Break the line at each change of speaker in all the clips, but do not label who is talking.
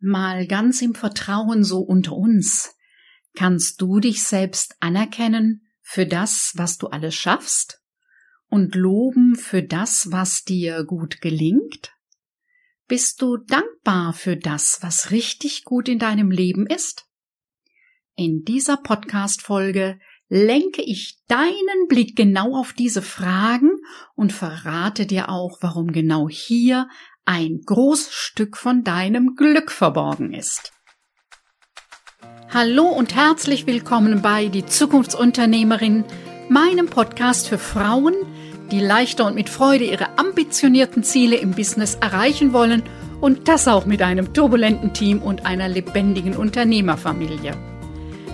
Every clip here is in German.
Mal ganz im Vertrauen so unter uns. Kannst du dich selbst anerkennen für das, was du alles schaffst? Und loben für das, was dir gut gelingt? Bist du dankbar für das, was richtig gut in deinem Leben ist? In dieser Podcast-Folge lenke ich deinen Blick genau auf diese Fragen und verrate dir auch, warum genau hier ein großes Stück von deinem Glück verborgen ist. Hallo und herzlich willkommen bei Die Zukunftsunternehmerin, meinem Podcast für Frauen, die leichter und mit Freude ihre ambitionierten Ziele im Business erreichen wollen und das auch mit einem turbulenten Team und einer lebendigen Unternehmerfamilie.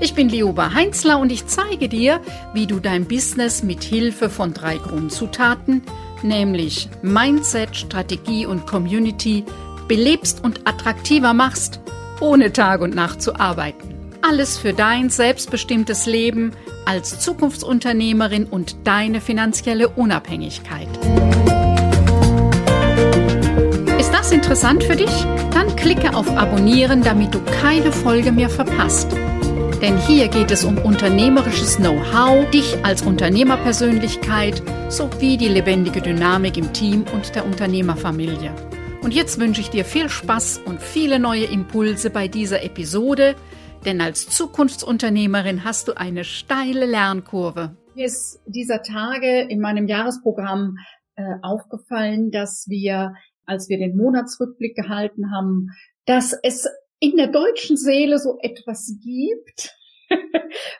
Ich bin Lioba Heinzler und ich zeige dir, wie du dein Business mit Hilfe von drei Grundzutaten – nämlich Mindset, Strategie und Community, belebst und attraktiver machst, ohne Tag und Nacht zu arbeiten. Alles für dein selbstbestimmtes Leben als Zukunftsunternehmerin und deine finanzielle Unabhängigkeit. Ist das interessant für dich? Dann klicke auf Abonnieren, damit du keine Folge mehr verpasst. Denn hier geht es um unternehmerisches Know-how, dich als Unternehmerpersönlichkeit sowie die lebendige Dynamik im Team und der Unternehmerfamilie. Und jetzt wünsche ich dir viel Spaß und viele neue Impulse bei dieser Episode, denn als Zukunftsunternehmerin hast du eine steile Lernkurve.
Mir ist dieser Tage in meinem Jahresprogramm äh, aufgefallen, dass wir, als wir den Monatsrückblick gehalten haben, dass es in der deutschen Seele so etwas gibt,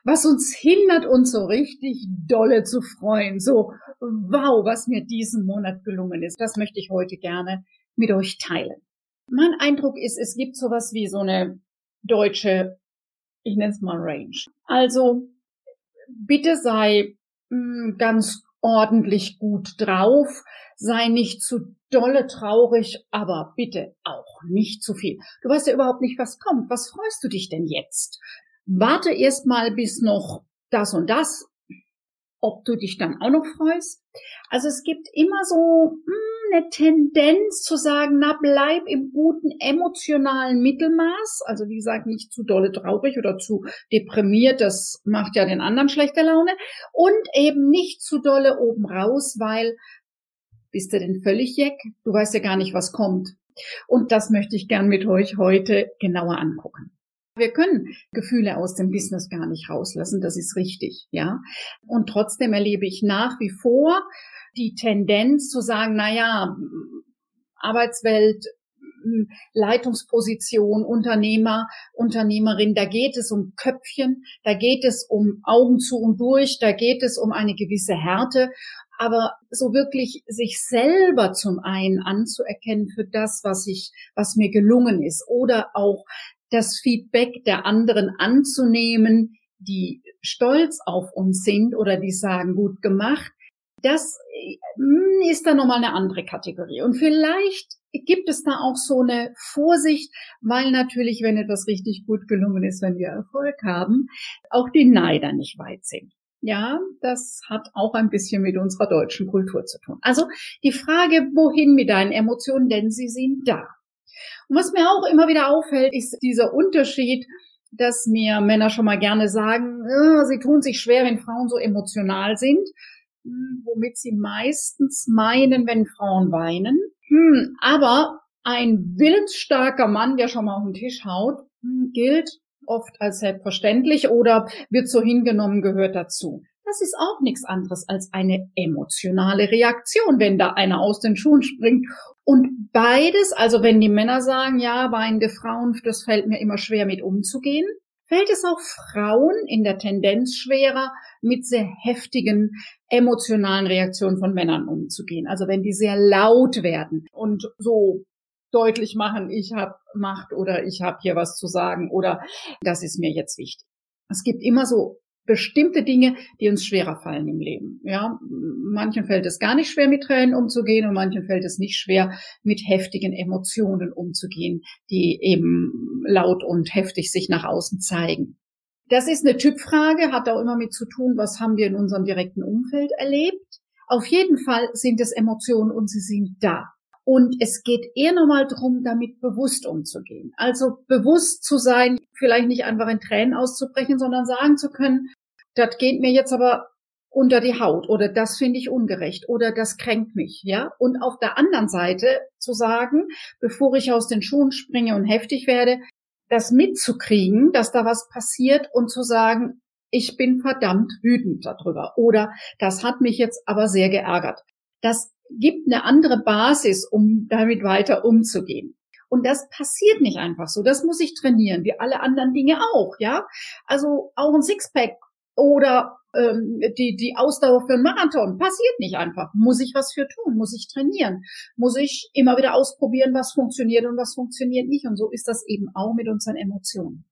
was uns hindert, uns so richtig dolle zu freuen. So, wow, was mir diesen Monat gelungen ist. Das möchte ich heute gerne mit euch teilen. Mein Eindruck ist, es gibt sowas wie so eine deutsche, ich nenne es mal Range. Also, bitte sei mh, hm, ganz ordentlich gut drauf, sei nicht zu dolle traurig, aber bitte auch nicht zu viel. Du weißt ja überhaupt nicht, was kommt. Was freust du dich denn jetzt? Warte erst mal bis noch das und das, ob du dich dann auch noch freust. Also es gibt immer so mh, hm, eine Tendenz zu sagen, na bleib im guten emotionalen Mittelmaß. Also wie gesagt, nicht zu dolle traurig oder zu deprimiert, das macht ja den anderen schlechte Laune. Und eben nicht zu dolle oben raus, weil bist du denn völlig jeck? Du weißt ja gar nicht, was kommt. Und das möchte ich gern mit euch heute genauer angucken. Wir können Gefühle aus dem Business gar nicht rauslassen, das ist richtig, ja. Und trotzdem erlebe ich nach wie vor die Tendenz zu sagen, na ja, Arbeitswelt, Leitungsposition, Unternehmer, Unternehmerin, da geht es um Köpfchen, da geht es um Augen zu und durch, da geht es um eine gewisse Härte aber so wirklich sich selber zum einen anzuerkennen für das, was ich, was mir gelungen ist oder auch das Feedback der anderen anzunehmen, die stolz auf uns sind oder die sagen, gut gemacht, das hm, ist dann nochmal eine andere Kategorie. Und vielleicht gibt es da auch so eine Vorsicht, weil natürlich, wenn etwas richtig gut gelungen ist, wenn wir Erfolg haben, auch die Neider nicht weit sind. Ja, das hat auch ein bisschen mit unserer deutschen Kultur zu tun. Also die Frage, wohin mit deinen Emotionen, denn sie sind da. Und was mir auch immer wieder auffällt, ist dieser Unterschied, dass mir Männer schon mal gerne sagen, äh, sie tun sich schwer, wenn Frauen so emotional sind, hm, womit sie meistens meinen, wenn Frauen weinen. Hm, aber ein willensstarker Mann, der schon mal auf den Tisch haut, hm, gilt oft als selbstverständlich oder wird so hingenommen, gehört dazu. Das ist auch nichts anderes als eine emotionale Reaktion, wenn da einer aus den Schuhen springt. Und beides, also wenn die Männer sagen, ja, weinende Frauen, das fällt mir immer schwer mit umzugehen, fällt es auch Frauen in der Tendenz schwerer, mit sehr heftigen emotionalen Reaktionen von Männern umzugehen. Also wenn die sehr laut werden und so deutlich machen, ich habe Macht oder ich habe hier was zu sagen oder das ist mir jetzt wichtig. Es gibt immer so bestimmte Dinge, die uns schwerer fallen im Leben. Ja, manchen fällt es gar nicht schwer, mit Tränen umzugehen und manchen fällt es nicht schwer, mit heftigen Emotionen umzugehen, die eben laut und heftig sich nach außen zeigen. Das ist eine Typfrage, hat auch immer mit zu tun, was haben wir in unserem direkten Umfeld erlebt. Auf jeden Fall sind es Emotionen und sie sind da. Und es geht eher nochmal darum, damit bewusst umzugehen. Also bewusst zu sein, vielleicht nicht einfach in Tränen auszubrechen, sondern sagen zu können, das geht mir jetzt aber unter die Haut oder das finde ich ungerecht oder das kränkt mich, ja? Und auf der anderen Seite zu sagen, bevor ich aus den Schuhen springe und heftig werde, das mitzukriegen, dass da was passiert und zu sagen, ich bin verdammt wütend darüber oder das hat mich jetzt aber sehr geärgert. Das gibt eine andere Basis, um damit weiter umzugehen. Und das passiert nicht einfach so. Das muss ich trainieren, wie alle anderen Dinge auch, ja. Also auch ein Sixpack oder ähm, die, die Ausdauer für einen Marathon passiert nicht einfach. Muss ich was für tun? Muss ich trainieren? Muss ich immer wieder ausprobieren, was funktioniert und was funktioniert nicht? Und so ist das eben auch mit unseren Emotionen.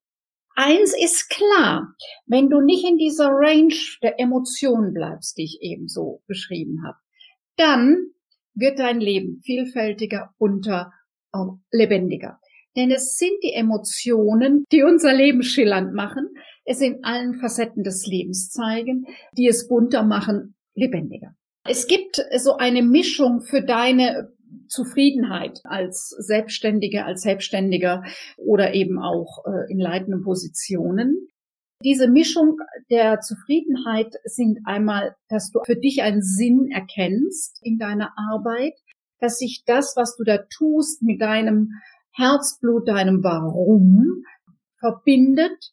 Eins ist klar, wenn du nicht in dieser Range der Emotionen bleibst, die ich eben so beschrieben habe, dann wird dein Leben vielfältiger, bunter, lebendiger. Denn es sind die Emotionen, die unser Leben schillernd machen, es in allen Facetten des Lebens zeigen, die es bunter machen, lebendiger. Es gibt so eine Mischung für deine Zufriedenheit als Selbstständige, als Selbstständiger oder eben auch äh, in leitenden Positionen. Diese Mischung der Zufriedenheit sind einmal, dass du für dich einen Sinn erkennst in deiner Arbeit, dass sich das, was du da tust, mit deinem Herzblut, deinem Warum verbindet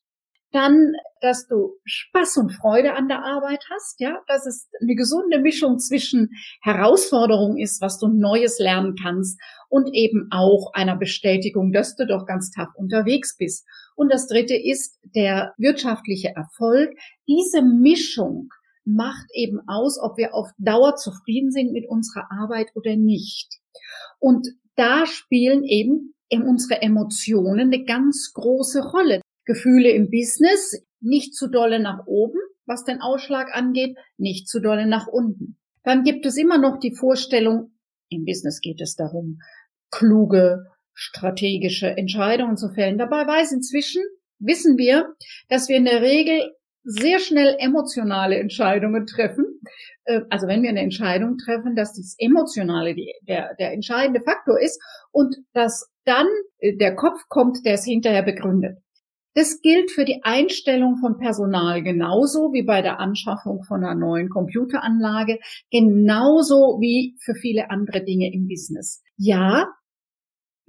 dann, dass du Spaß und Freude an der Arbeit hast, ja, dass es eine gesunde Mischung zwischen Herausforderung ist, was du Neues lernen kannst und eben auch einer Bestätigung, dass du doch ganz tough unterwegs bist. Und das dritte ist der wirtschaftliche Erfolg. Diese Mischung macht eben aus, ob wir auf Dauer zufrieden sind mit unserer Arbeit oder nicht. Und da spielen eben unsere Emotionen eine ganz große Rolle. Gefühle im Business, nicht zu dolle nach oben, was den Ausschlag angeht, nicht zu dolle nach unten. Dann gibt es immer noch die Vorstellung, im Business geht es darum, kluge, strategische Entscheidungen zu fällen. Dabei weiß inzwischen, wissen wir, dass wir in der Regel sehr schnell emotionale Entscheidungen treffen. Äh, also wenn wir eine Entscheidung treffen, dass das Emotionale der, der entscheidende Faktor ist und dass dann äh, der Kopf kommt, der es hinterher begründet. Das gilt für die Einstellung von Personal genauso wie bei der Anschaffung von einer neuen Computeranlage, genauso wie für viele andere Dinge im Business. Ja,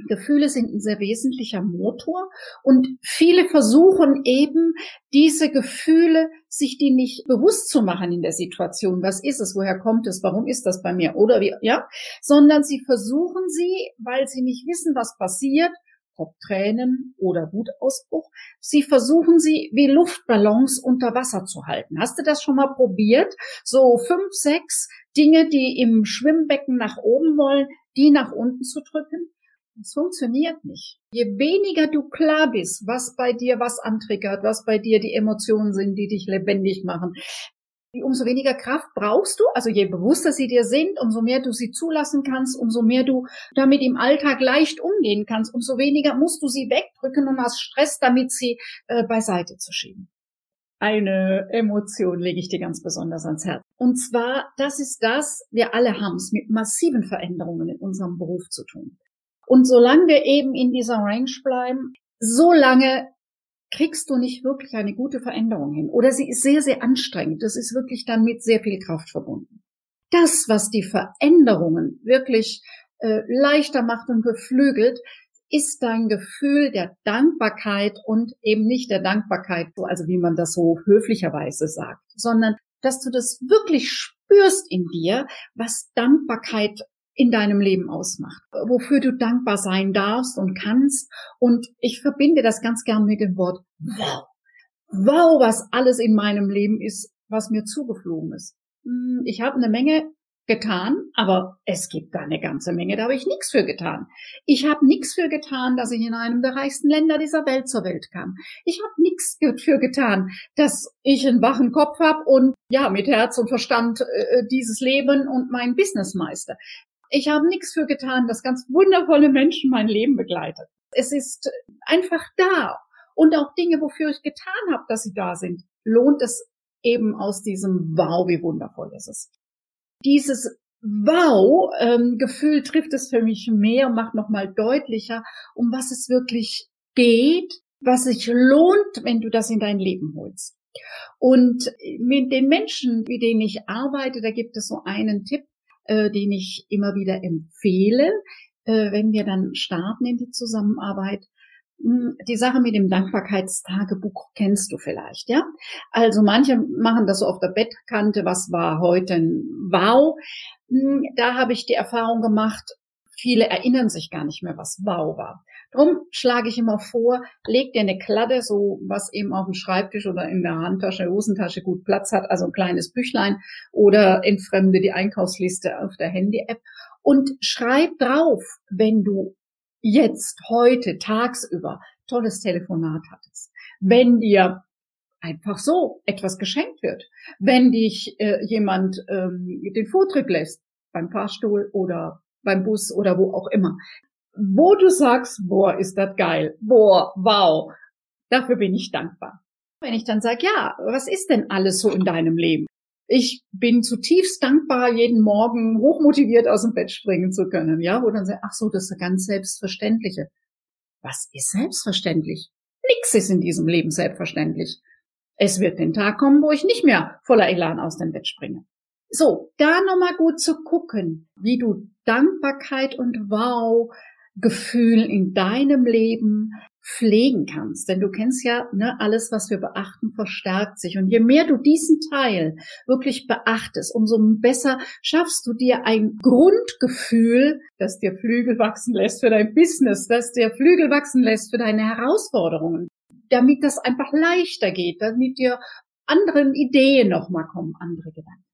Gefühle sind ein sehr wesentlicher Motor und viele versuchen eben diese Gefühle, sich die nicht bewusst zu machen in der Situation. Was ist es? Woher kommt es? Warum ist das bei mir? Oder wie, ja? Sondern sie versuchen sie, weil sie nicht wissen, was passiert, ob Tränen oder Wutausbruch. Sie versuchen sie wie Luftballons unter Wasser zu halten. Hast du das schon mal probiert? So fünf, sechs Dinge, die im Schwimmbecken nach oben wollen, die nach unten zu drücken? Das funktioniert nicht. Je weniger du klar bist, was bei dir was antriggert, was bei dir die Emotionen sind, die dich lebendig machen, umso weniger Kraft brauchst du. Also je bewusster sie dir sind, umso mehr du sie zulassen kannst, umso mehr du damit im Alltag leicht umgehen kannst, umso weniger musst du sie wegdrücken und hast Stress, damit sie äh, beiseite zu schieben. Eine Emotion lege ich dir ganz besonders ans Herz. Und zwar, das ist das, wir alle haben es mit massiven Veränderungen in unserem Beruf zu tun. Und solange wir eben in dieser Range bleiben, solange kriegst du nicht wirklich eine gute Veränderung hin. Oder sie ist sehr, sehr anstrengend. Das ist wirklich dann mit sehr viel Kraft verbunden. Das, was die Veränderungen wirklich äh, leichter macht und beflügelt, ist dein Gefühl der Dankbarkeit und eben nicht der Dankbarkeit, also wie man das so höflicherweise sagt, sondern dass du das wirklich spürst in dir, was Dankbarkeit in deinem Leben ausmacht, wofür du dankbar sein darfst und kannst. Und ich verbinde das ganz gern mit dem Wort wow. Wow, was alles in meinem Leben ist, was mir zugeflogen ist. Hm, ich habe eine Menge getan, aber es gibt da eine ganze Menge, da habe ich nichts für getan. Ich habe nichts für getan, dass ich in einem der reichsten Länder dieser Welt zur Welt kam. Ich habe nichts für getan, dass ich einen wachen Kopf habe und ja, mit Herz und Verstand äh, dieses Leben und mein Business meister. Ich habe nichts für getan, dass ganz wundervolle Menschen mein Leben begleitet. Es ist einfach da. Und auch Dinge, wofür ich getan habe, dass sie da sind, lohnt es eben aus diesem Wow, wie wundervoll ist es. Dieses Wow-Gefühl ähm, trifft es für mich mehr macht nochmal deutlicher, um was es wirklich geht, was sich lohnt, wenn du das in dein Leben holst. Und mit den Menschen, mit denen ich arbeite, da gibt es so einen Tipp, äh, den ich immer wieder empfehle, äh, wenn wir dann starten in die Zusammenarbeit. Hm, die Sache mit dem Dankbarkeitstagebuch kennst du vielleicht, ja? Also manche machen das so auf der Bettkante, was war heute ein Wow. Hm, da habe ich die Erfahrung gemacht, viele erinnern sich gar nicht mehr, was Wow war. Drum schlage ich immer vor, leg dir eine Kladde, so was eben auf dem Schreibtisch oder in der Handtasche, Hosentasche gut Platz hat, also ein kleines Büchlein oder entfremde die Einkaufsliste auf der Handy-App und schreib drauf, wenn du jetzt, heute, tagsüber tolles Telefonat hattest, wenn dir einfach so etwas geschenkt wird, wenn dich äh, jemand ähm, den Vortritt lässt beim Fahrstuhl oder beim Bus oder wo auch immer, wo du sagst, boah, ist das geil, boah, wow, dafür bin ich dankbar. Wenn ich dann sage, ja, was ist denn alles so in deinem Leben? Ich bin zutiefst dankbar, jeden Morgen hochmotiviert aus dem Bett springen zu können, ja, wo dann sagt, ach so, das ist ganz Selbstverständliche. Was ist selbstverständlich? Nix ist in diesem Leben selbstverständlich. Es wird den Tag kommen, wo ich nicht mehr voller Elan aus dem Bett springe. So, da nochmal gut zu gucken, wie du Dankbarkeit und Wow Gefühl in deinem Leben pflegen kannst. Denn du kennst ja, ne, alles, was wir beachten, verstärkt sich. Und je mehr du diesen Teil wirklich beachtest, umso besser schaffst du dir ein Grundgefühl, das dir Flügel wachsen lässt für dein Business, das dir Flügel wachsen lässt für deine Herausforderungen, damit das einfach leichter geht, damit dir anderen Ideen nochmal kommen, andere Gedanken.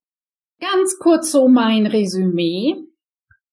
Ganz kurz so mein Resümee.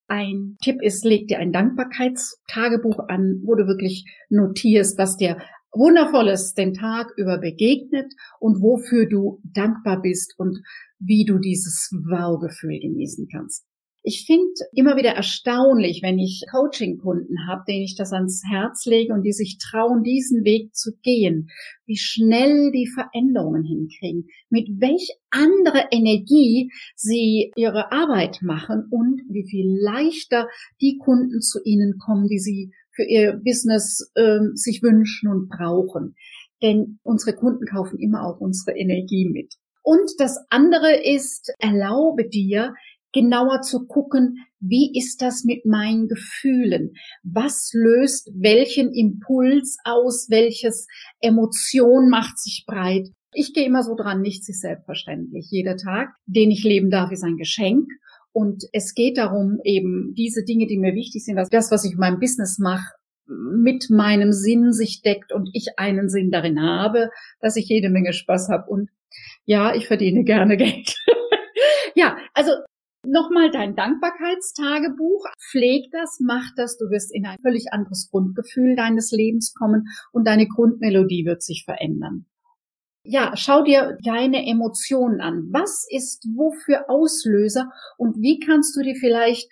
Ein Tipp ist, leg dir ein Dankbarkeitstagebuch an, wo du wirklich notierst, was dir Wundervolles den Tag über begegnet und wofür du dankbar bist und wie du dieses Wow-Gefühl genießen kannst. Ich finde immer wieder erstaunlich, wenn ich Coaching-Kunden habe, denen ich das ans Herz lege und die sich trauen, diesen Weg zu gehen, wie schnell die Veränderungen hinkriegen, mit welch andere Energie sie ihre Arbeit machen und wie viel leichter die Kunden zu ihnen kommen, die sie für ihr Business äh, sich wünschen und brauchen. Denn unsere Kunden kaufen immer auch unsere Energie mit. Und das andere ist, erlaube dir, genauer zu gucken, wie ist das mit meinen Gefühlen? Was löst welchen Impuls aus? Welches Emotion macht sich breit? Ich gehe immer so dran, nichts ist selbstverständlich. Jeder Tag, den ich leben darf, ist ein Geschenk. Und es geht darum, eben diese Dinge, die mir wichtig sind, dass das, was ich in meinem Business mache, mit meinem Sinn sich deckt und ich einen Sinn darin habe, dass ich jede Menge Spaß habe und ja, ich verdiene gerne Geld. ja, also Nochmal dein Dankbarkeitstagebuch. Pfleg das, mach das. Du wirst in ein völlig anderes Grundgefühl deines Lebens kommen und deine Grundmelodie wird sich verändern. Ja, schau dir deine Emotionen an. Was ist wofür Auslöser und wie kannst du dir vielleicht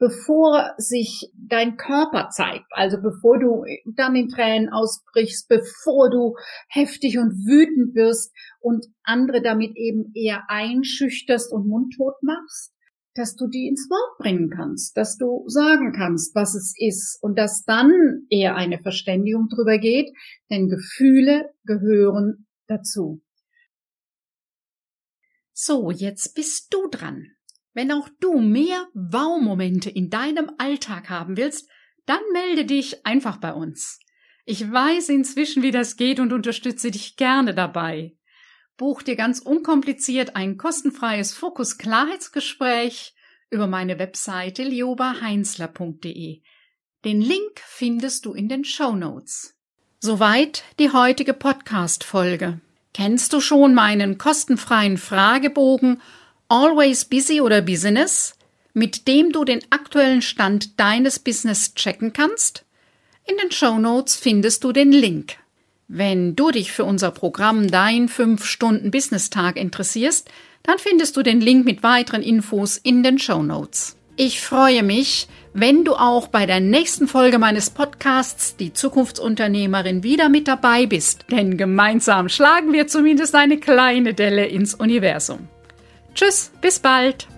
bevor sich dein Körper zeigt, also bevor du dann in Tränen ausbrichst, bevor du heftig und wütend wirst und andere damit eben eher einschüchterst und mundtot machst, dass du die ins Wort bringen kannst, dass du sagen kannst, was es ist und dass dann eher eine Verständigung drüber geht, denn Gefühle gehören dazu.
So, jetzt bist du dran. Wenn auch du mehr Wow-Momente in deinem Alltag haben willst, dann melde dich einfach bei uns. Ich weiß inzwischen, wie das geht und unterstütze dich gerne dabei. Buch dir ganz unkompliziert ein kostenfreies Fokus-Klarheitsgespräch über meine Webseite liobaheinzler.de. Den Link findest du in den Show Notes. Soweit die heutige Podcast-Folge. Kennst du schon meinen kostenfreien Fragebogen Always Busy oder Business, mit dem du den aktuellen Stand deines Business checken kannst? In den Show Notes findest du den Link. Wenn du dich für unser Programm Dein 5-Stunden-Business-Tag interessierst, dann findest du den Link mit weiteren Infos in den Show Notes. Ich freue mich, wenn du auch bei der nächsten Folge meines Podcasts Die Zukunftsunternehmerin wieder mit dabei bist, denn gemeinsam schlagen wir zumindest eine kleine Delle ins Universum. Tschüss, bis bald!